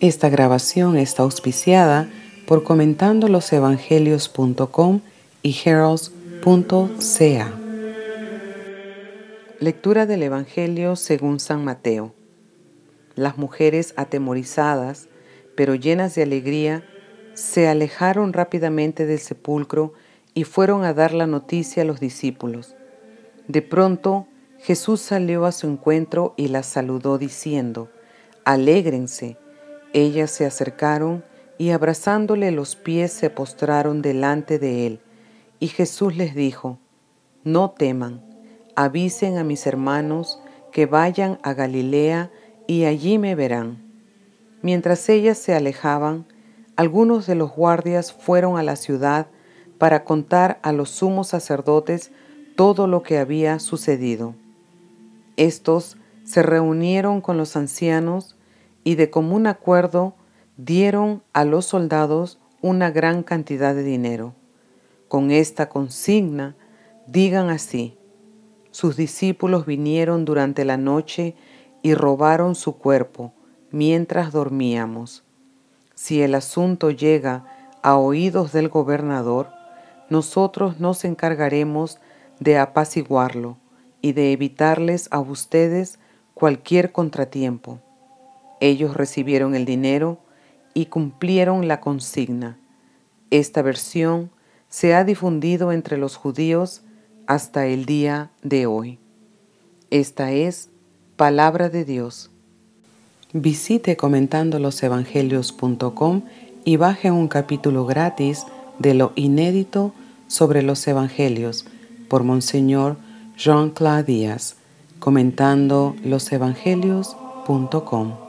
Esta grabación está auspiciada por comentandolosevangelios.com y heralds.ca. Lectura del Evangelio según San Mateo. Las mujeres atemorizadas, pero llenas de alegría, se alejaron rápidamente del sepulcro y fueron a dar la noticia a los discípulos. De pronto Jesús salió a su encuentro y las saludó diciendo, Alégrense. Ellas se acercaron y abrazándole los pies se postraron delante de él. Y Jesús les dijo, No teman, avisen a mis hermanos que vayan a Galilea y allí me verán. Mientras ellas se alejaban, algunos de los guardias fueron a la ciudad para contar a los sumos sacerdotes todo lo que había sucedido. Estos se reunieron con los ancianos y de común acuerdo dieron a los soldados una gran cantidad de dinero. Con esta consigna, digan así, sus discípulos vinieron durante la noche y robaron su cuerpo mientras dormíamos. Si el asunto llega a oídos del gobernador, nosotros nos encargaremos de apaciguarlo y de evitarles a ustedes cualquier contratiempo. Ellos recibieron el dinero y cumplieron la consigna. Esta versión se ha difundido entre los judíos hasta el día de hoy. Esta es palabra de Dios. Visite comentandolosevangelios.com y baje un capítulo gratis de lo inédito sobre los evangelios por Monseñor Jean-Claude Díaz, comentando losevangelios.com.